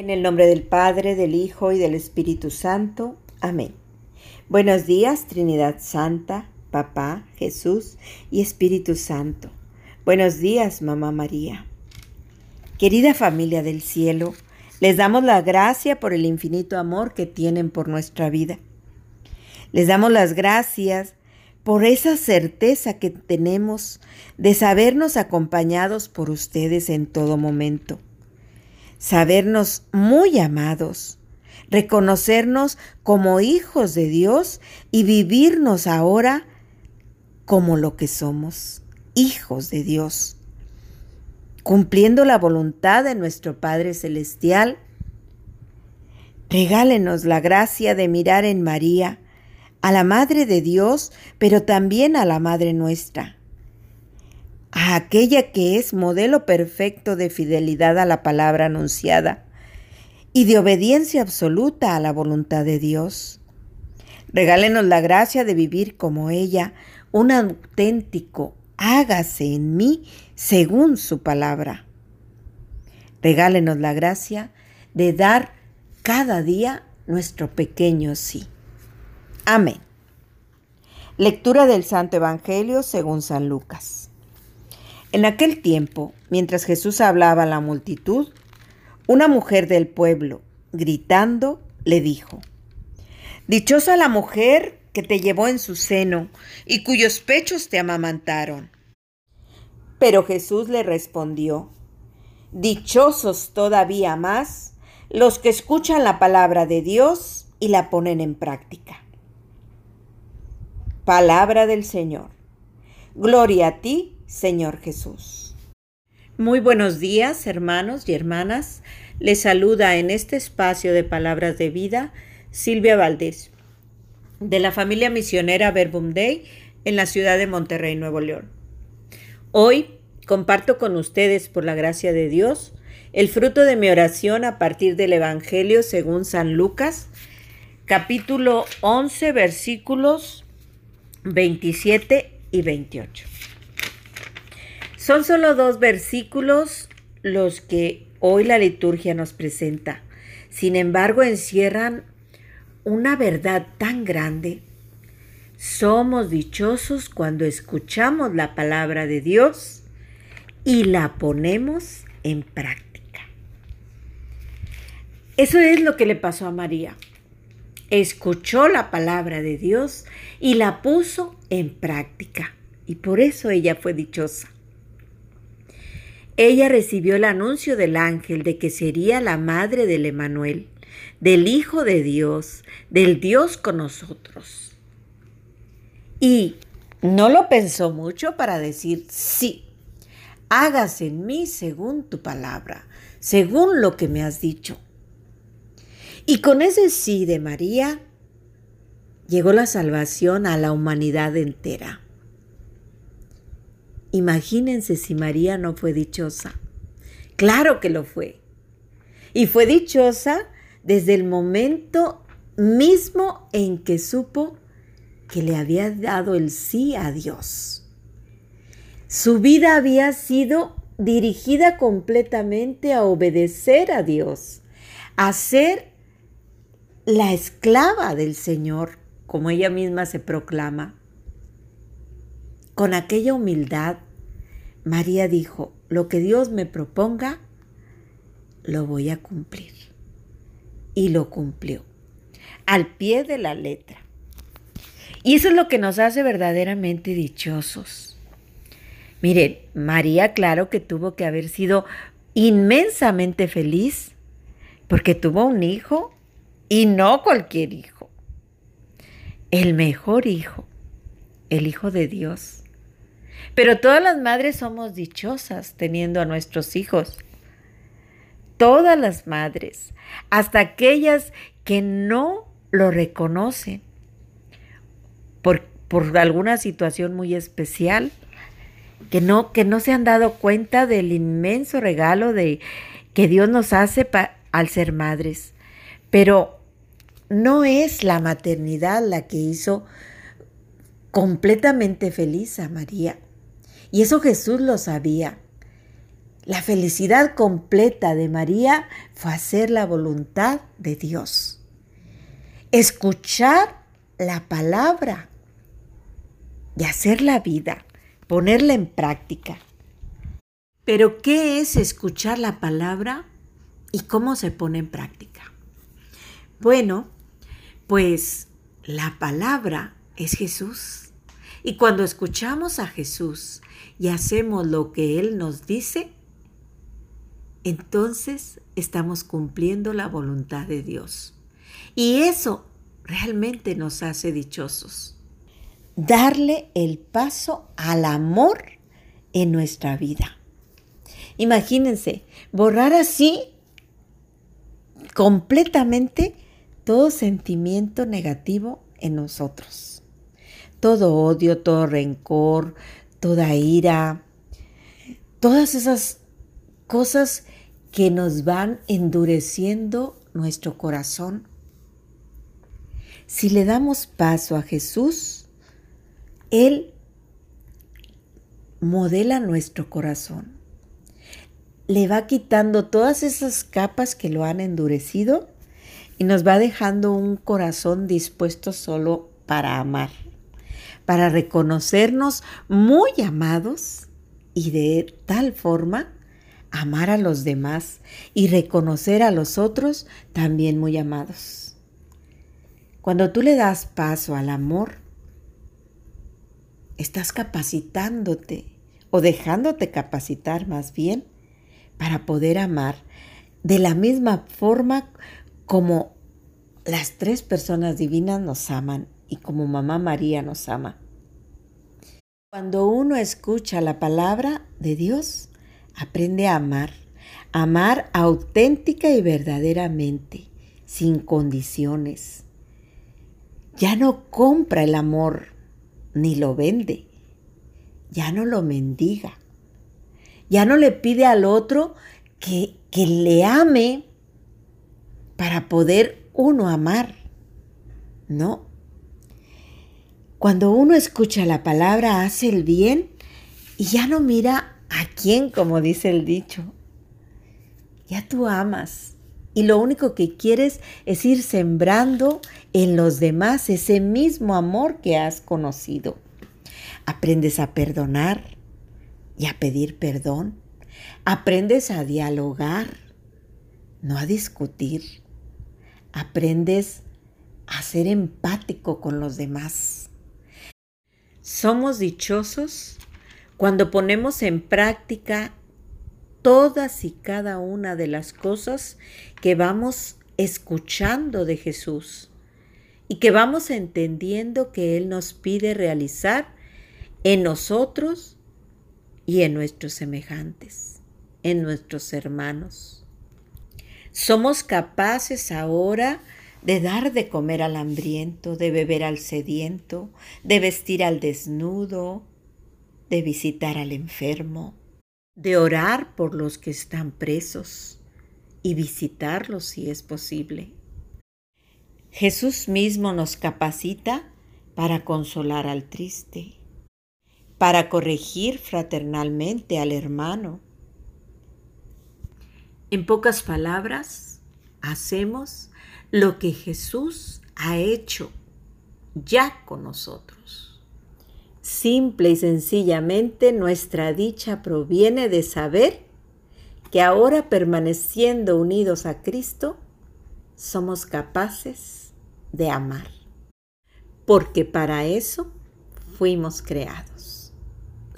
En el nombre del Padre, del Hijo y del Espíritu Santo. Amén. Buenos días, Trinidad Santa, Papá, Jesús y Espíritu Santo. Buenos días, Mamá María. Querida familia del cielo, les damos la gracia por el infinito amor que tienen por nuestra vida. Les damos las gracias por esa certeza que tenemos de sabernos acompañados por ustedes en todo momento sabernos muy amados, reconocernos como hijos de Dios y vivirnos ahora como lo que somos, hijos de Dios, cumpliendo la voluntad de nuestro Padre Celestial. Regálenos la gracia de mirar en María, a la Madre de Dios, pero también a la Madre nuestra a aquella que es modelo perfecto de fidelidad a la palabra anunciada y de obediencia absoluta a la voluntad de Dios. Regálenos la gracia de vivir como ella, un auténtico hágase en mí según su palabra. Regálenos la gracia de dar cada día nuestro pequeño sí. Amén. Lectura del Santo Evangelio según San Lucas. En aquel tiempo, mientras Jesús hablaba a la multitud, una mujer del pueblo, gritando, le dijo, Dichosa la mujer que te llevó en su seno y cuyos pechos te amamantaron. Pero Jesús le respondió, Dichosos todavía más los que escuchan la palabra de Dios y la ponen en práctica. Palabra del Señor. Gloria a ti, Señor Jesús. Muy buenos días, hermanos y hermanas. Les saluda en este espacio de palabras de vida Silvia Valdés, de la familia misionera Verbum Day en la ciudad de Monterrey, Nuevo León. Hoy comparto con ustedes, por la gracia de Dios, el fruto de mi oración a partir del Evangelio según San Lucas, capítulo 11, versículos 27 y 28. Son solo dos versículos los que hoy la liturgia nos presenta. Sin embargo, encierran una verdad tan grande. Somos dichosos cuando escuchamos la palabra de Dios y la ponemos en práctica. Eso es lo que le pasó a María. Escuchó la palabra de Dios y la puso en práctica. Y por eso ella fue dichosa. Ella recibió el anuncio del ángel de que sería la madre del Emanuel, del Hijo de Dios, del Dios con nosotros. Y no lo pensó mucho para decir, sí, hágase en mí según tu palabra, según lo que me has dicho. Y con ese sí de María llegó la salvación a la humanidad entera. Imagínense si María no fue dichosa. Claro que lo fue. Y fue dichosa desde el momento mismo en que supo que le había dado el sí a Dios. Su vida había sido dirigida completamente a obedecer a Dios, a ser la esclava del Señor, como ella misma se proclama. Con aquella humildad, María dijo, lo que Dios me proponga, lo voy a cumplir. Y lo cumplió, al pie de la letra. Y eso es lo que nos hace verdaderamente dichosos. Miren, María, claro que tuvo que haber sido inmensamente feliz porque tuvo un hijo y no cualquier hijo. El mejor hijo, el Hijo de Dios pero todas las madres somos dichosas teniendo a nuestros hijos. Todas las madres, hasta aquellas que no lo reconocen por, por alguna situación muy especial, que no, que no se han dado cuenta del inmenso regalo de, que Dios nos hace al ser madres. Pero no es la maternidad la que hizo completamente feliz a María. Y eso Jesús lo sabía. La felicidad completa de María fue hacer la voluntad de Dios. Escuchar la palabra y hacer la vida, ponerla en práctica. Pero ¿qué es escuchar la palabra y cómo se pone en práctica? Bueno, pues la palabra es Jesús. Y cuando escuchamos a Jesús y hacemos lo que Él nos dice, entonces estamos cumpliendo la voluntad de Dios. Y eso realmente nos hace dichosos. Darle el paso al amor en nuestra vida. Imagínense, borrar así completamente todo sentimiento negativo en nosotros. Todo odio, todo rencor, toda ira, todas esas cosas que nos van endureciendo nuestro corazón. Si le damos paso a Jesús, Él modela nuestro corazón. Le va quitando todas esas capas que lo han endurecido y nos va dejando un corazón dispuesto solo para amar, para reconocernos muy amados y de tal forma amar a los demás y reconocer a los otros también muy amados. Cuando tú le das paso al amor, estás capacitándote o dejándote capacitar más bien para poder amar de la misma forma como las tres personas divinas nos aman y como mamá María nos ama. Cuando uno escucha la palabra de Dios, Aprende a amar, amar auténtica y verdaderamente, sin condiciones. Ya no compra el amor ni lo vende, ya no lo mendiga, ya no le pide al otro que, que le ame para poder uno amar. No. Cuando uno escucha la palabra, hace el bien y ya no mira ¿A quién, como dice el dicho? Ya tú amas y lo único que quieres es ir sembrando en los demás ese mismo amor que has conocido. Aprendes a perdonar y a pedir perdón. Aprendes a dialogar, no a discutir. Aprendes a ser empático con los demás. Somos dichosos cuando ponemos en práctica todas y cada una de las cosas que vamos escuchando de Jesús y que vamos entendiendo que Él nos pide realizar en nosotros y en nuestros semejantes, en nuestros hermanos. Somos capaces ahora de dar de comer al hambriento, de beber al sediento, de vestir al desnudo, de visitar al enfermo, de orar por los que están presos y visitarlos si es posible. Jesús mismo nos capacita para consolar al triste, para corregir fraternalmente al hermano. En pocas palabras, hacemos lo que Jesús ha hecho ya con nosotros. Simple y sencillamente nuestra dicha proviene de saber que ahora permaneciendo unidos a Cristo, somos capaces de amar, porque para eso fuimos creados.